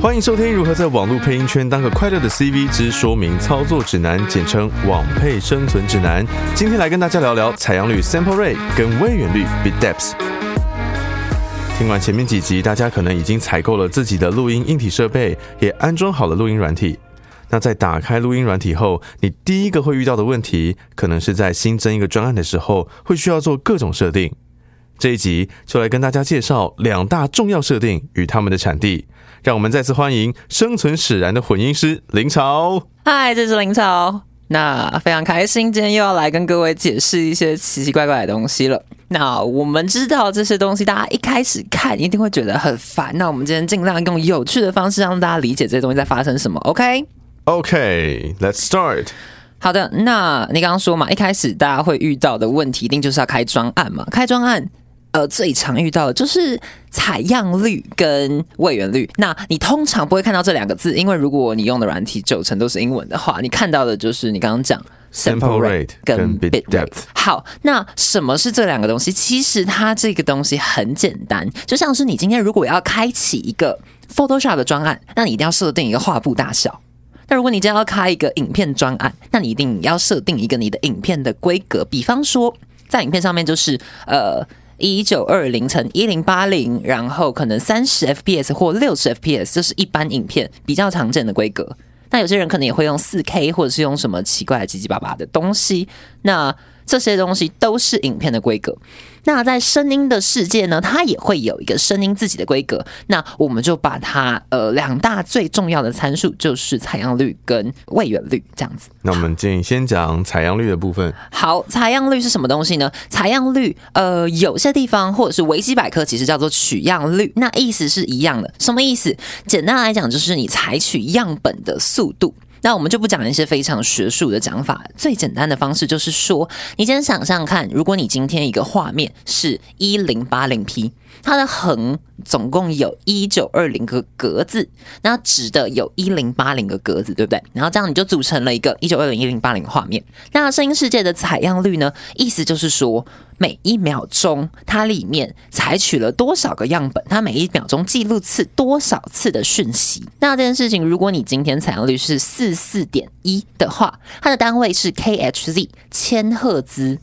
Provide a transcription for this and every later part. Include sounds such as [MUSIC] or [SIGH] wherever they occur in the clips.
欢迎收听如何在网络配音圈当个快乐的 CV 之说明操作指南，简称网配生存指南。今天来跟大家聊聊采样率 sample rate 跟位远率 bit depth。听完前面几集，大家可能已经采购了自己的录音硬体设备，也安装好了录音软体。那在打开录音软体后，你第一个会遇到的问题，可能是在新增一个专案的时候，会需要做各种设定。这一集就来跟大家介绍两大重要设定与他们的产地。让我们再次欢迎生存使然的混音师林潮。嗨，这是林潮。那非常开心，今天又要来跟各位解释一些奇奇怪怪的东西了。那我们知道这些东西，大家一开始看一定会觉得很烦。那我们今天尽量用有趣的方式让大家理解这些东西在发生什么。OK？OK，Let's start。好的，那你刚刚说嘛，一开始大家会遇到的问题，一定就是要开专案嘛，开专案。呃，最常遇到的就是采样率跟位元率。那你通常不会看到这两个字，因为如果你用的软体九成都是英文的话，你看到的就是你刚刚讲 sample rate 跟 bit depth。好，那什么是这两个东西？其实它这个东西很简单，就像是你今天如果要开启一个 Photoshop 的专案，那你一定要设定一个画布大小。那如果你今天要开一个影片专案，那你一定要设定一个你的影片的规格。比方说，在影片上面就是呃。一九二零乘一零八零，然后可能三十 FPS 或六十 FPS，这是一般影片比较常见的规格。那有些人可能也会用四 K，或者是用什么奇怪七七八八的东西。那这些东西都是影片的规格。那在声音的世界呢，它也会有一个声音自己的规格。那我们就把它呃两大最重要的参数，就是采样率跟位元率这样子。那我们建议先讲采样率的部分。好，采样率是什么东西呢？采样率呃有些地方或者是维基百科其实叫做取样率，那意思是一样的。什么意思？简单来讲就是你采取样本的速度。那我们就不讲一些非常学术的讲法，最简单的方式就是说，你先想象看，如果你今天一个画面是一零八零 P，它的横总共有一九二零个格子，那直的有一零八零个格子，对不对？然后这样你就组成了一个一九二零一零八零画面。那声音世界的采样率呢？意思就是说。每一秒钟，它里面采取了多少个样本？它每一秒钟记录次多少次的讯息？那这件事情，如果你今天采样率是四四点一的话，它的单位是 kHz 千赫兹，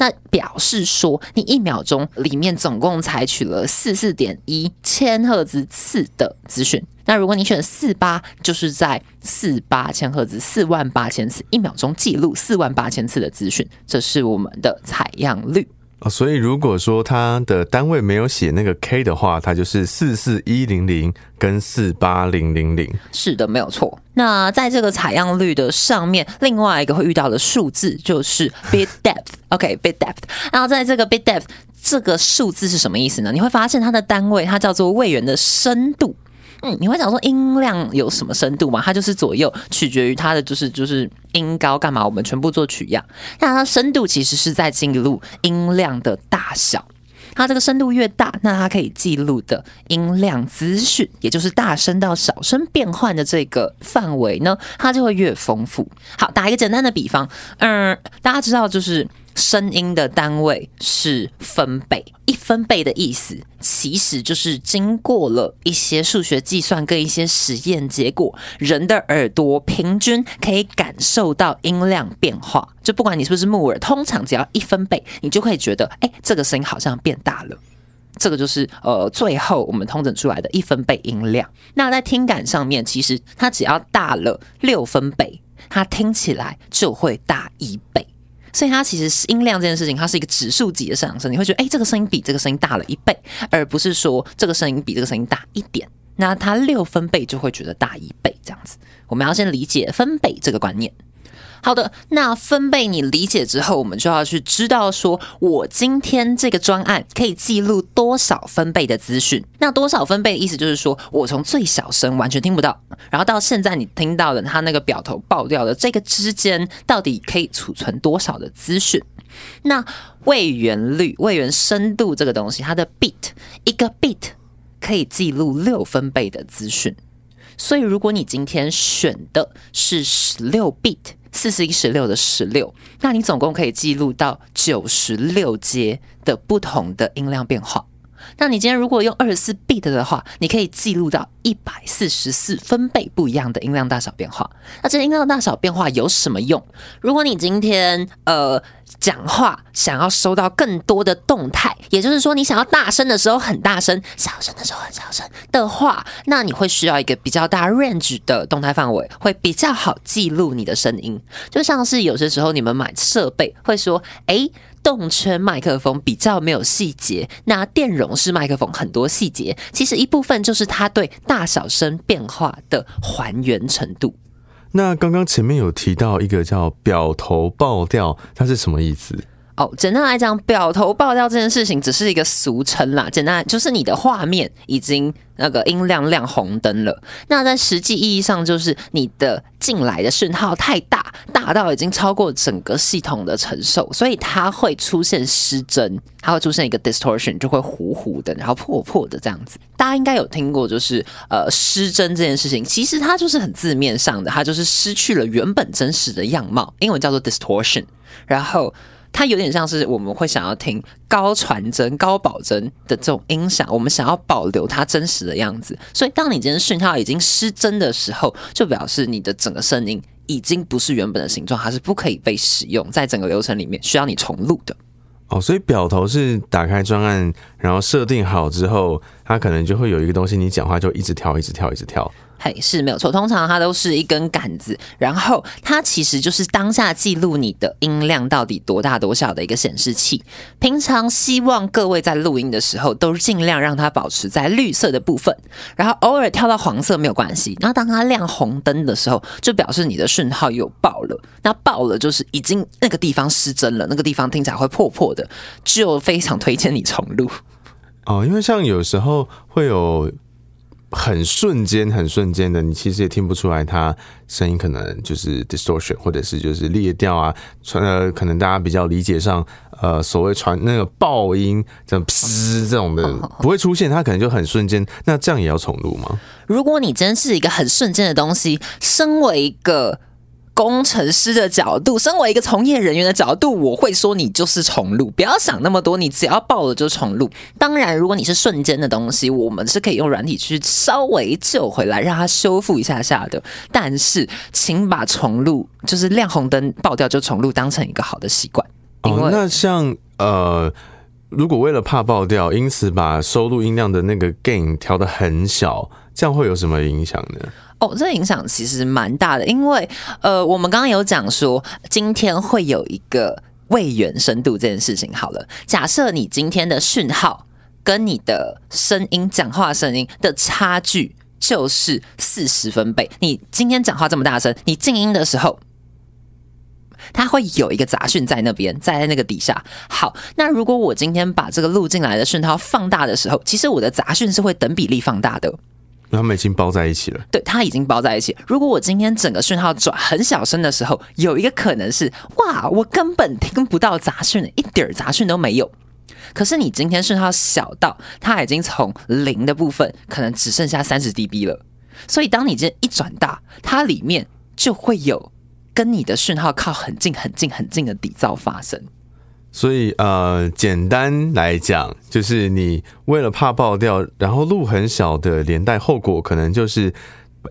那表示说你一秒钟里面总共采取了四四点一千赫兹次的资讯。那如果你选四八，就是在四八千赫兹，四万八千次一秒钟记录四万八千次的资讯，这是我们的采样率。啊，所以如果说它的单位没有写那个 K 的话，它就是四四一零零跟四八零零零。是的，没有错。那在这个采样率的上面，另外一个会遇到的数字就是 [LAUGHS] bit depth。OK，bit depth。然后在这个 bit depth 这个数字是什么意思呢？你会发现它的单位它叫做位元的深度。嗯，你会讲说音量有什么深度吗？它就是左右取决于它的就是就是音高干嘛？我们全部做取样，那它深度其实是在记录音量的大小。它这个深度越大，那它可以记录的音量资讯，也就是大声到小声变换的这个范围呢，它就会越丰富。好，打一个简单的比方，嗯，大家知道就是。声音的单位是分贝，一分贝的意思其实就是经过了一些数学计算跟一些实验结果，人的耳朵平均可以感受到音量变化。就不管你是不是木耳，通常只要一分贝，你就会觉得，哎，这个声音好像变大了。这个就是呃，最后我们通整出来的一分贝音量。那在听感上面，其实它只要大了六分贝，它听起来就会大一倍。所以它其实音量这件事情，它是一个指数级的上升。你会觉得，哎，这个声音比这个声音大了一倍，而不是说这个声音比这个声音大一点。那它六分贝就会觉得大一倍这样子。我们要先理解分贝这个观念。好的，那分贝你理解之后，我们就要去知道说，我今天这个专案可以记录多少分贝的资讯。那多少分贝的意思就是说，我从最小声完全听不到，然后到现在你听到的它那个表头爆掉的这个之间，到底可以储存多少的资讯？那位元率、位元深度这个东西，它的 bit 一个 bit 可以记录六分贝的资讯。所以如果你今天选的是十六 bit。四十一十六的十六，那你总共可以记录到九十六阶的不同的音量变化。那你今天如果用二十四 bit 的话，你可以记录到一百四十四分贝不一样的音量大小变化。那这音量大小变化有什么用？如果你今天呃讲话想要收到更多的动态，也就是说你想要大声的时候很大声，小声的时候很小声的话，那你会需要一个比较大 range 的动态范围，会比较好记录你的声音。就像是有些时候你们买设备会说，诶。动圈麦克风比较没有细节，那电容式麦克风很多细节，其实一部分就是它对大小声变化的还原程度。那刚刚前面有提到一个叫表头爆掉，它是什么意思？哦，简单来讲，表头爆掉这件事情只是一个俗称啦。简单就是你的画面已经那个音量亮红灯了。那在实际意义上，就是你的进来的讯号太大，大到已经超过整个系统的承受，所以它会出现失真，它会出现一个 distortion，就会糊糊的，然后破破的这样子。大家应该有听过，就是呃失真这件事情，其实它就是很字面上的，它就是失去了原本真实的样貌，英文叫做 distortion，然后。它有点像是我们会想要听高传真、高保真的这种音响，我们想要保留它真实的样子。所以，当你今天讯号已经失真的时候，就表示你的整个声音已经不是原本的形状，它是不可以被使用，在整个流程里面需要你重录的。哦，所以表头是打开专案，然后设定好之后，它可能就会有一个东西，你讲话就一直跳，一直跳，一直跳。嘿，是没有错。通常它都是一根杆子，然后它其实就是当下记录你的音量到底多大多小的一个显示器。平常希望各位在录音的时候都尽量让它保持在绿色的部分，然后偶尔跳到黄色没有关系。然后当它亮红灯的时候，就表示你的讯号有爆了。那爆了就是已经那个地方失真了，那个地方听起来会破破的，就非常推荐你重录。哦，因为像有时候会有。很瞬间，很瞬间的，你其实也听不出来，它声音可能就是 distortion，或者是就是裂掉啊，传呃，可能大家比较理解上，呃，所谓传那个爆音，这样噗这种的不会出现，它可能就很瞬间。那这样也要重录吗？如果你真是一个很瞬间的东西，身为一个。工程师的角度，身为一个从业人员的角度，我会说你就是重录，不要想那么多，你只要爆了就重录。当然，如果你是瞬间的东西，我们是可以用软体去稍微救回来，让它修复一下下的。但是，请把重录就是亮红灯爆掉就重录当成一个好的习惯。哦，那像呃，如果为了怕爆掉，因此把收录音量的那个 gain 调的很小，这样会有什么影响呢？哦，这影响其实蛮大的，因为呃，我们刚刚有讲说，今天会有一个位元深度这件事情。好了，假设你今天的讯号跟你的声音讲话声音的差距就是四十分贝，你今天讲话这么大声，你静音的时候，它会有一个杂讯在那边，在那个底下。好，那如果我今天把这个录进来的讯号放大的时候，其实我的杂讯是会等比例放大的。他们已经包在一起了。对，它已经包在一起。如果我今天整个讯号转很小声的时候，有一个可能是，哇，我根本听不到杂讯，一点杂讯都没有。可是你今天讯号小到，它已经从零的部分可能只剩下三十 dB 了。所以当你今天一转大，它里面就会有跟你的讯号靠很近、很近、很近的底噪发生。所以呃，简单来讲，就是你为了怕爆掉，然后路很小的连带后果，可能就是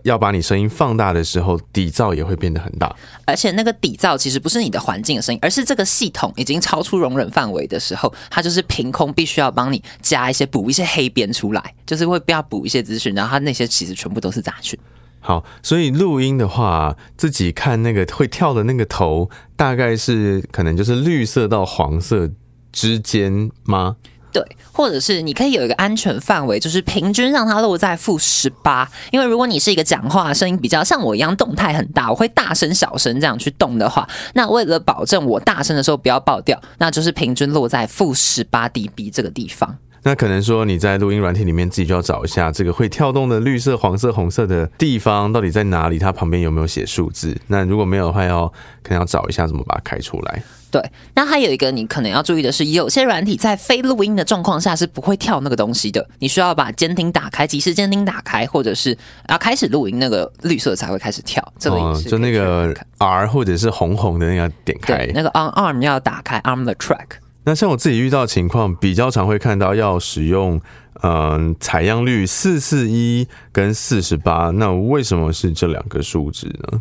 要把你声音放大的时候，底噪也会变得很大。而且那个底噪其实不是你的环境的声音，而是这个系统已经超出容忍范围的时候，它就是凭空必须要帮你加一些补一些黑边出来，就是会不要补一些资讯，然后它那些其实全部都是杂讯。好，所以录音的话，自己看那个会跳的那个头，大概是可能就是绿色到黄色之间吗？对，或者是你可以有一个安全范围，就是平均让它落在负十八。因为如果你是一个讲话声音比较像我一样动态很大，我会大声小声这样去动的话，那为了保证我大声的时候不要爆掉，那就是平均落在负十八 dB 这个地方。那可能说你在录音软体里面自己就要找一下这个会跳动的绿色、黄色、红色的地方到底在哪里，它旁边有没有写数字？那如果没有的话，要可能要找一下怎么把它开出来。对，那还有一个你可能要注意的是，有些软体在非录音的状况下是不会跳那个东西的，你需要把监听打开，即时监听打开，或者是啊开始录音，那个绿色才会开始跳。这个就那个 R 或者是红红的那个点开，那个 On Arm 要打开 Arm the Track。那像我自己遇到的情况，比较常会看到要使用，嗯，采样率四四一跟四十八，那为什么是这两个数值呢？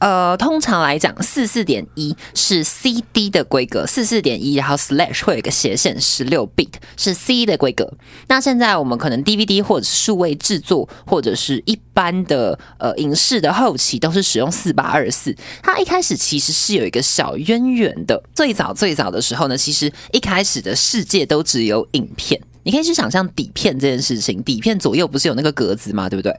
呃，通常来讲，四四点一是 CD 的规格，四四点一，然后 slash 会有一个斜线，十六 bit 是 C 的规格。那现在我们可能 DVD 或者数位制作，或者是一般的呃影视的后期，都是使用四八二四。它一开始其实是有一个小渊源的。最早最早的时候呢，其实一开始的世界都只有影片，你可以去想象底片这件事情，底片左右不是有那个格子吗？对不对？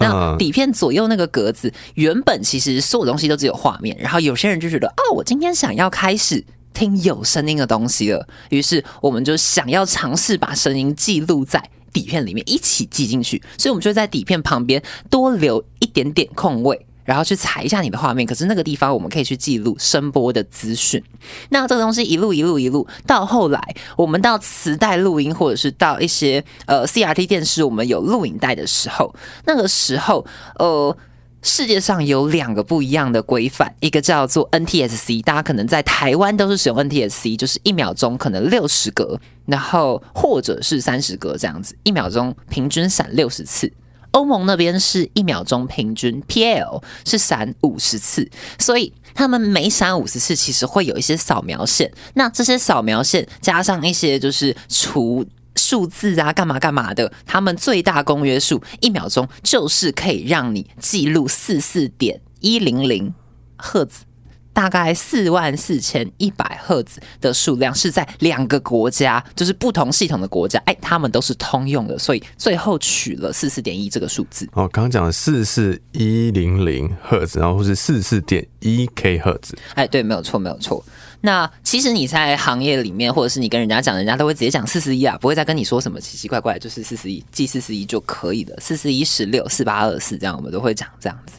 那底片左右那个格子，原本其实所有东西都只有画面，然后有些人就觉得，哦，我今天想要开始听有声音的东西了，于是我们就想要尝试把声音记录在底片里面，一起记进去，所以我们就在底片旁边多留一点点空位。然后去踩一下你的画面，可是那个地方我们可以去记录声波的资讯。那这个东西一路一路一路到后来，我们到磁带录音，或者是到一些呃 CRT 电视，我们有录影带的时候，那个时候呃，世界上有两个不一样的规范，一个叫做 NTSC，大家可能在台湾都是使用 NTSC，就是一秒钟可能六十格，然后或者是三十格这样子，一秒钟平均闪六十次。欧盟那边是一秒钟平均，PL 是闪五十次，所以他们每闪五十次，其实会有一些扫描线。那这些扫描线加上一些就是除数字啊，干嘛干嘛的，他们最大公约数一秒钟就是可以让你记录四四点一零零赫兹。大概四万四千一百赫兹的数量是在两个国家，就是不同系统的国家，哎，他们都是通用的，所以最后取了四四点一这个数字。哦，刚刚讲的四四一零零赫兹，然后或是四四点一 K 赫兹。哎，对，没有错，没有错。那其实你在行业里面，或者是你跟人家讲，人家都会直接讲四四一啊，不会再跟你说什么奇奇怪怪，就是四四一，记四四一就可以了。四四一十六四八二四这样，我们都会讲这样子。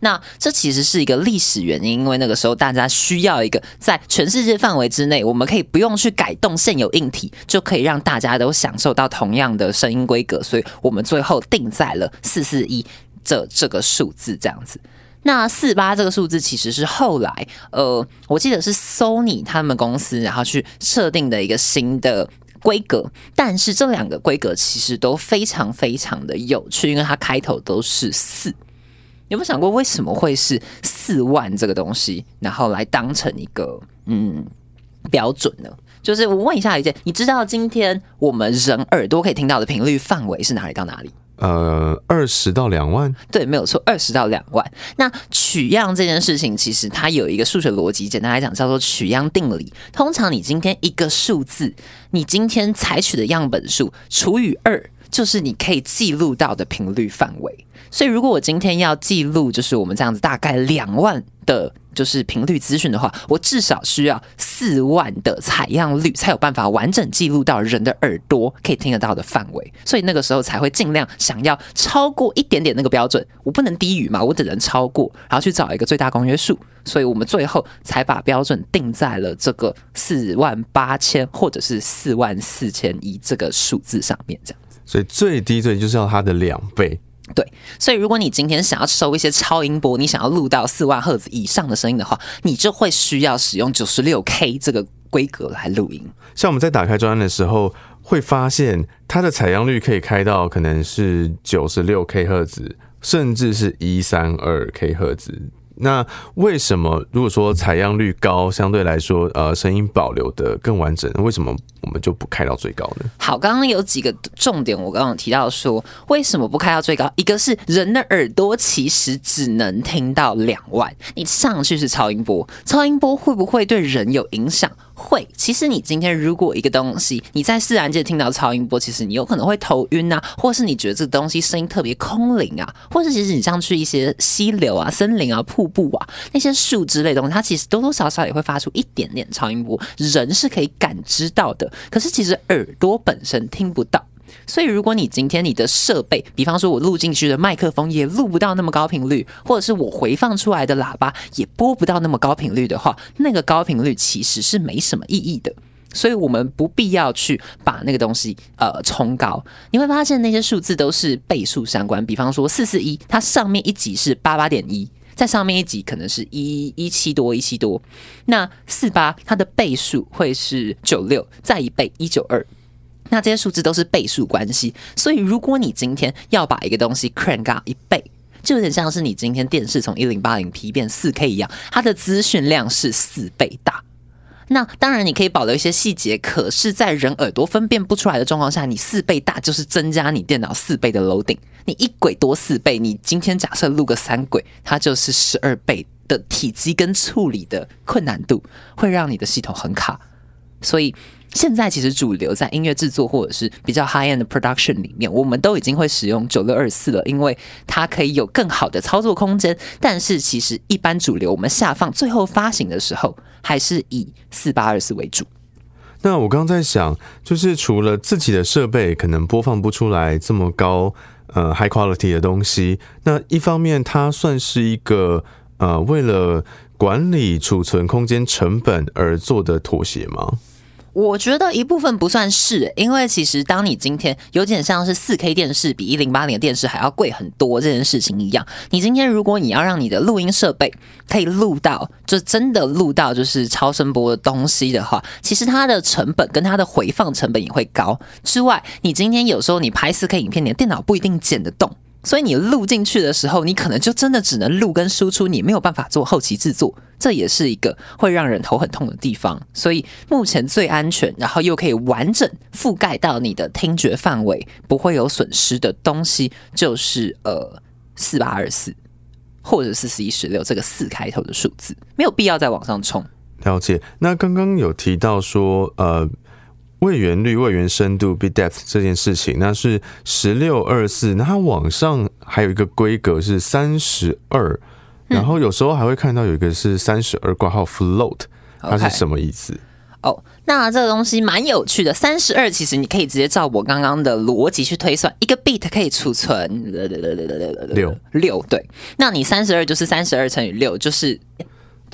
那这其实是一个历史原因，因为那个时候大家需要一个在全世界范围之内，我们可以不用去改动现有硬体，就可以让大家都享受到同样的声音规格，所以我们最后定在了四四一这这个数字这样子。那四八这个数字其实是后来，呃，我记得是 Sony 他们公司然后去设定的一个新的规格，但是这两个规格其实都非常非常的有趣，因为它开头都是四。有没有想过为什么会是四万这个东西，然后来当成一个嗯标准呢？就是我问一下一件，你知道今天我们人耳朵可以听到的频率范围是哪里到哪里？呃，二十到两万。对，没有错，二十到两万。那取样这件事情，其实它有一个数学逻辑，简单来讲叫做取样定理。通常你今天一个数字，你今天采取的样本数除以二。就是你可以记录到的频率范围，所以如果我今天要记录，就是我们这样子大概两万的，就是频率资讯的话，我至少需要四万的采样率，才有办法完整记录到人的耳朵可以听得到的范围。所以那个时候才会尽量想要超过一点点那个标准，我不能低于嘛，我只能超过，然后去找一个最大公约数。所以我们最后才把标准定在了这个四万八千或者是四万四千一这个数字上面，这样子。所以最低最就是要它的两倍。对，所以如果你今天想要收一些超音波，你想要录到四万赫兹以上的声音的话，你就会需要使用九十六 K 这个规格来录音。像我们在打开专案的时候，会发现它的采样率可以开到可能是九十六 K 赫兹，甚至是一三二 K 赫兹。那为什么如果说采样率高，相对来说，呃，声音保留的更完整，为什么我们就不开到最高呢？好，刚刚有几个重点，我刚刚提到说，为什么不开到最高？一个是人的耳朵其实只能听到两万，你上去是超音波，超音波会不会对人有影响？会，其实你今天如果一个东西你在自然界听到超音波，其实你有可能会头晕啊，或是你觉得这个东西声音特别空灵啊，或是其实你像去一些溪流啊、森林啊、瀑布啊那些树之类东西，它其实多多少少也会发出一点点超音波，人是可以感知到的，可是其实耳朵本身听不到。所以，如果你今天你的设备，比方说我录进去的麦克风也录不到那么高频率，或者是我回放出来的喇叭也播不到那么高频率的话，那个高频率其实是没什么意义的。所以我们不必要去把那个东西呃冲高。你会发现那些数字都是倍数相关，比方说四四一，它上面一级是八八点一。在上面一级可能是一一七多一七多，那四八它的倍数会是九六，再一倍一九二。那这些数字都是倍数关系，所以如果你今天要把一个东西 crank up 一倍，就有点像是你今天电视从一零八零 P 变四 K 一样，它的资讯量是四倍大。那当然你可以保留一些细节，可是，在人耳朵分辨不出来的状况下，你四倍大就是增加你电脑四倍的楼顶。你一轨多四倍，你今天假设录个三轨，它就是十二倍的体积跟处理的困难度，会让你的系统很卡。所以。现在其实主流在音乐制作或者是比较 high end 的 production 里面，我们都已经会使用九六二四了，因为它可以有更好的操作空间。但是其实一般主流我们下放最后发行的时候，还是以四八二四为主。那我刚刚在想，就是除了自己的设备可能播放不出来这么高呃 high quality 的东西，那一方面它算是一个呃为了管理储存空间成本而做的妥协吗？我觉得一部分不算是，因为其实当你今天有点像是四 K 电视比一零八零的电视还要贵很多这件事情一样，你今天如果你要让你的录音设备可以录到，就真的录到就是超声波的东西的话，其实它的成本跟它的回放成本也会高。之外，你今天有时候你拍四 K 影片，你的电脑不一定剪得动。所以你录进去的时候，你可能就真的只能录跟输出，你没有办法做后期制作，这也是一个会让人头很痛的地方。所以目前最安全，然后又可以完整覆盖到你的听觉范围，不会有损失的东西，就是呃四八二四或者四十一十六这个四开头的数字，没有必要再往上冲。了解。那刚刚有提到说，呃。位元率、位元深度 （bit depth） 这件事情，那是十六二四。那它网上还有一个规格是三十二，然后有时候还会看到有一个是三十二挂号 float，它是什么意思？哦，那这个东西蛮有趣的。三十二其实你可以直接照我刚刚的逻辑去推算，一个 bit 可以储存六六。对，那你三十二就是三十二乘以六，就是。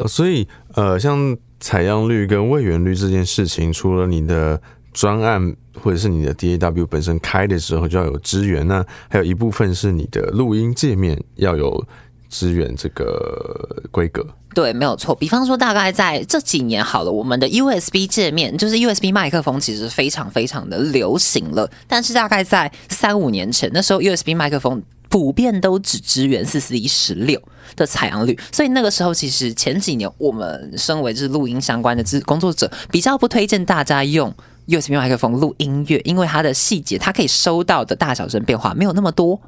所以呃，像。采样率跟位元率这件事情，除了你的专案或者是你的 DAW 本身开的时候就要有支援，那还有一部分是你的录音界面要有支援这个规格。对，没有错。比方说，大概在这几年好了，我们的 USB 界面就是 USB 麦克风，其实非常非常的流行了。但是大概在三五年前，那时候 USB 麦克风。普遍都只支援四四一十六的采样率，所以那个时候其实前几年我们身为就是录音相关的制工作者，比较不推荐大家用 USB 麦克风录音乐，因为它的细节，它可以收到的大小声变化没有那么多。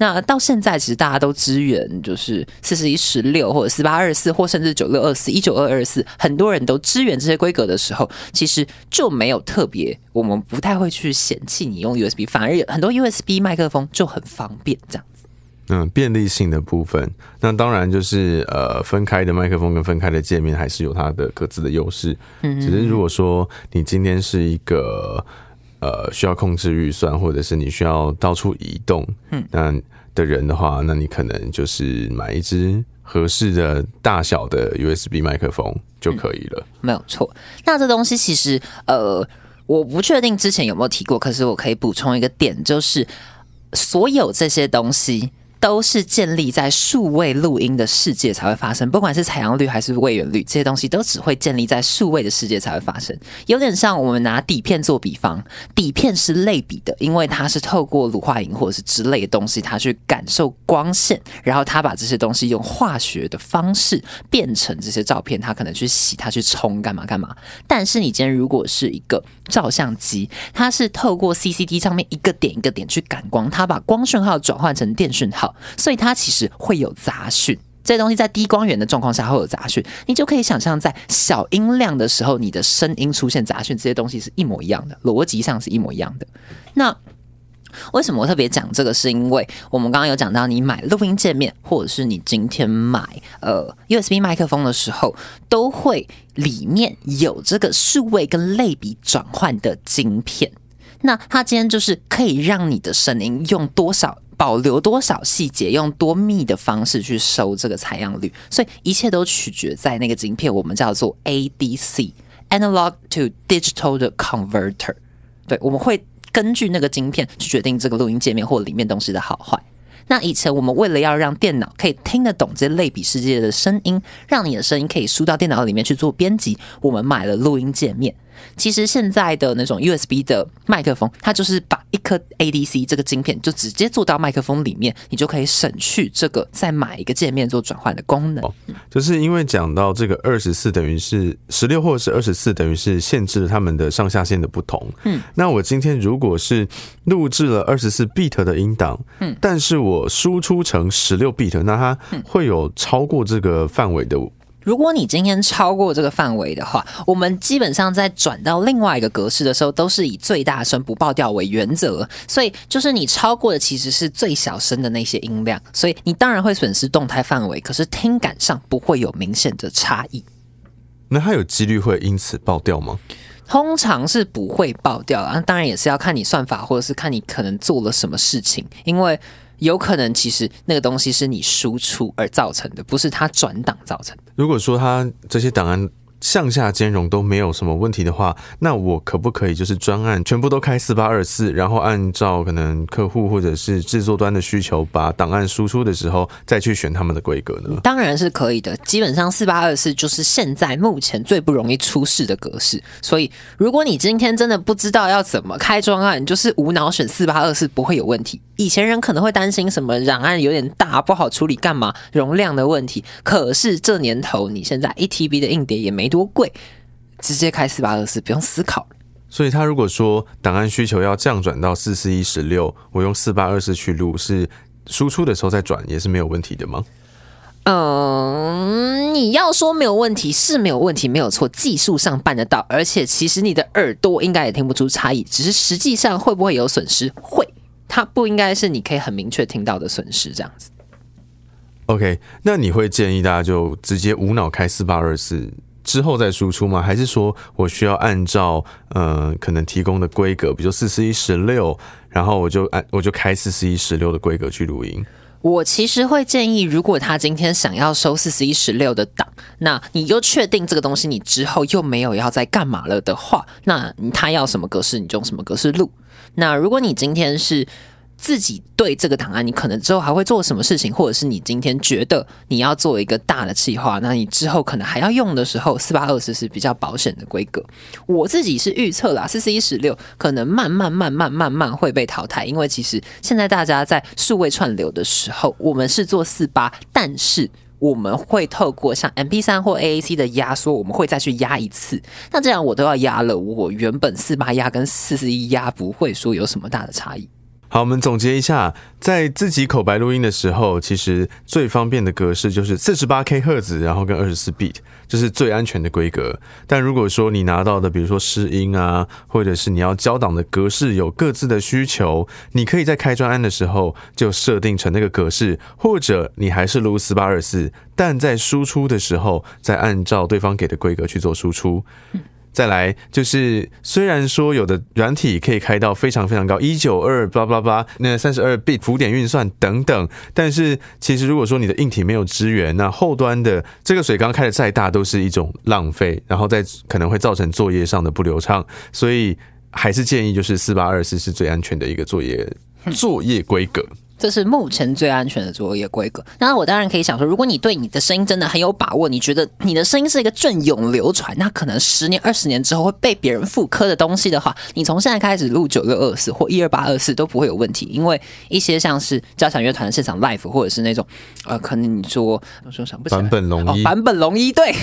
那到现在，其实大家都支援，就是四十一十六或者四八二四，或甚至九六二四、一九二二四，很多人都支援这些规格的时候，其实就没有特别，我们不太会去嫌弃你用 USB，反而很多 USB 麦克风就很方便这样子。嗯，便利性的部分，那当然就是呃，分开的麦克风跟分开的界面还是有它的各自的优势。嗯，只是如果说你今天是一个。呃，需要控制预算，或者是你需要到处移动，嗯，那的人的话，那你可能就是买一支合适的大小的 USB 麦克风就可以了。没有错。那这东西其实，呃，我不确定之前有没有提过，可是我可以补充一个点，就是所有这些东西。都是建立在数位录音的世界才会发生，不管是采样率还是位元率，这些东西都只会建立在数位的世界才会发生。有点像我们拿底片做比方，底片是类比的，因为它是透过乳化银或者是之类的东西，它去感受光线，然后它把这些东西用化学的方式变成这些照片，它可能去洗，它去冲，干嘛干嘛。但是你今天如果是一个照相机，它是透过 CCD 上面一个点一个点去感光，它把光讯号转换成电讯号。所以它其实会有杂讯，这些东西在低光源的状况下会有杂讯，你就可以想象在小音量的时候，你的声音出现杂讯，这些东西是一模一样的，逻辑上是一模一样的。那为什么我特别讲这个？是因为我们刚刚有讲到，你买录音界面，或者是你今天买呃 USB 麦克风的时候，都会里面有这个数位跟类比转换的晶片。那它今天就是可以让你的声音用多少？保留多少细节，用多密的方式去收这个采样率，所以一切都取决在那个晶片，我们叫做 ADC（Analog to Digital 的 Converter）。对，我们会根据那个晶片去决定这个录音界面或里面东西的好坏。那以前我们为了要让电脑可以听得懂这类比世界的声音，让你的声音可以输到电脑里面去做编辑，我们买了录音界面。其实现在的那种 USB 的麦克风，它就是把一颗 ADC 这个晶片就直接做到麦克风里面，你就可以省去这个再买一个界面做转换的功能。就是因为讲到这个二十四等于是十六，或者是二十四等于是限制了他们的上下限的不同。嗯，那我今天如果是录制了二十四 bit 的音档，嗯，但是我输出成十六 bit，那它会有超过这个范围的。如果你今天超过这个范围的话，我们基本上在转到另外一个格式的时候，都是以最大声不爆掉为原则。所以，就是你超过的其实是最小声的那些音量，所以你当然会损失动态范围，可是听感上不会有明显的差异。那它有几率会因此爆掉吗？通常是不会爆掉啊，当然也是要看你算法，或者是看你可能做了什么事情，因为。有可能，其实那个东西是你输出而造成的，不是他转档造成的。如果说他这些档案。向下兼容都没有什么问题的话，那我可不可以就是专案全部都开四八二四，然后按照可能客户或者是制作端的需求，把档案输出的时候再去选他们的规格呢？当然是可以的。基本上四八二四就是现在目前最不容易出事的格式，所以如果你今天真的不知道要怎么开专案，就是无脑选四八二四不会有问题。以前人可能会担心什么档案有点大不好处理，干嘛容量的问题，可是这年头你现在一 TB 的硬碟也没。多贵，直接开四八二四，不用思考。所以他如果说档案需求要降转到四四一十六，我用四八二四去录，是输出的时候再转也是没有问题的吗？嗯，你要说没有问题是没有问题，没有错，技术上办得到，而且其实你的耳朵应该也听不出差异，只是实际上会不会有损失？会，它不应该是你可以很明确听到的损失这样子。OK，那你会建议大家就直接无脑开四八二四？之后再输出吗？还是说我需要按照呃可能提供的规格，比如四十一十六，然后我就按我就开四十一十六的规格去录音？我其实会建议，如果他今天想要收四十一十六的档，那你又确定这个东西你之后又没有要再干嘛了的话，那他要什么格式你就用什么格式录。那如果你今天是自己对这个档案，你可能之后还会做什么事情，或者是你今天觉得你要做一个大的计划，那你之后可能还要用的时候，四八二四是比较保险的规格。我自己是预测啦，四四一十六可能慢慢慢慢慢慢会被淘汰，因为其实现在大家在数位串流的时候，我们是做四八，但是我们会透过像 M P 三或 A A C 的压缩，我们会再去压一次。那这样我都要压了，我原本四八压跟四四一压不会说有什么大的差异。好，我们总结一下，在自己口白录音的时候，其实最方便的格式就是四十八 K 赫兹，然后跟二十四 bit，这是最安全的规格。但如果说你拿到的，比如说试音啊，或者是你要交档的格式有各自的需求，你可以在开专案的时候就设定成那个格式，或者你还是录四八二四，但在输出的时候再按照对方给的规格去做输出。再来就是，虽然说有的软体可以开到非常非常高，一九二八八八，那三十二 bit 浮点运算等等，但是其实如果说你的硬体没有支援，那后端的这个水缸开的再大都是一种浪费，然后再可能会造成作业上的不流畅，所以还是建议就是四八二四是最安全的一个作业作业规格。这是目前最安全的作业规格。那我当然可以想说，如果你对你的声音真的很有把握，你觉得你的声音是一个隽永流传，那可能十年、二十年之后会被别人复刻的东西的话，你从现在开始录九六二四或一二八二四都不会有问题。因为一些像是交响乐团的现场 live，或者是那种呃，可能你说我说想不起来，版本龙一，版本龙一对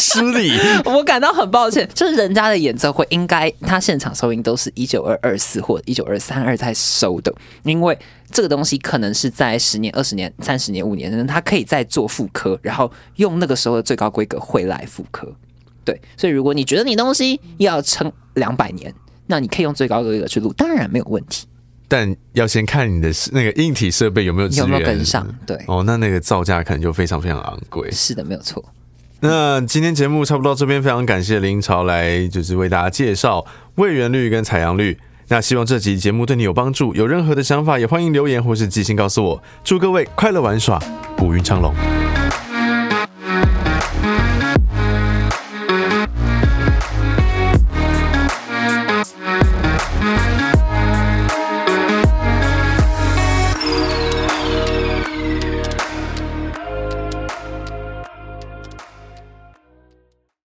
失礼，[LAUGHS] 我感到很抱歉。就是人家的演奏会，应该他现场收音都是一九二二四或一九二三二在收的，因为。这个东西可能是在十年、二十年、三十年、五年，它可以再做复刻，然后用那个时候的最高规格回来复刻。对，所以如果你觉得你东西要撑两百年，那你可以用最高规格去录，当然没有问题。但要先看你的那个硬体设备有没有有没有跟上。对，哦，那那个造价可能就非常非常昂贵。是的，没有错。那今天节目差不多到这边，非常感谢林朝来就是为大家介绍位元率跟采样率。那希望这集节目对你有帮助，有任何的想法也欢迎留言或是寄信告诉我。祝各位快乐玩耍，五云昌隆。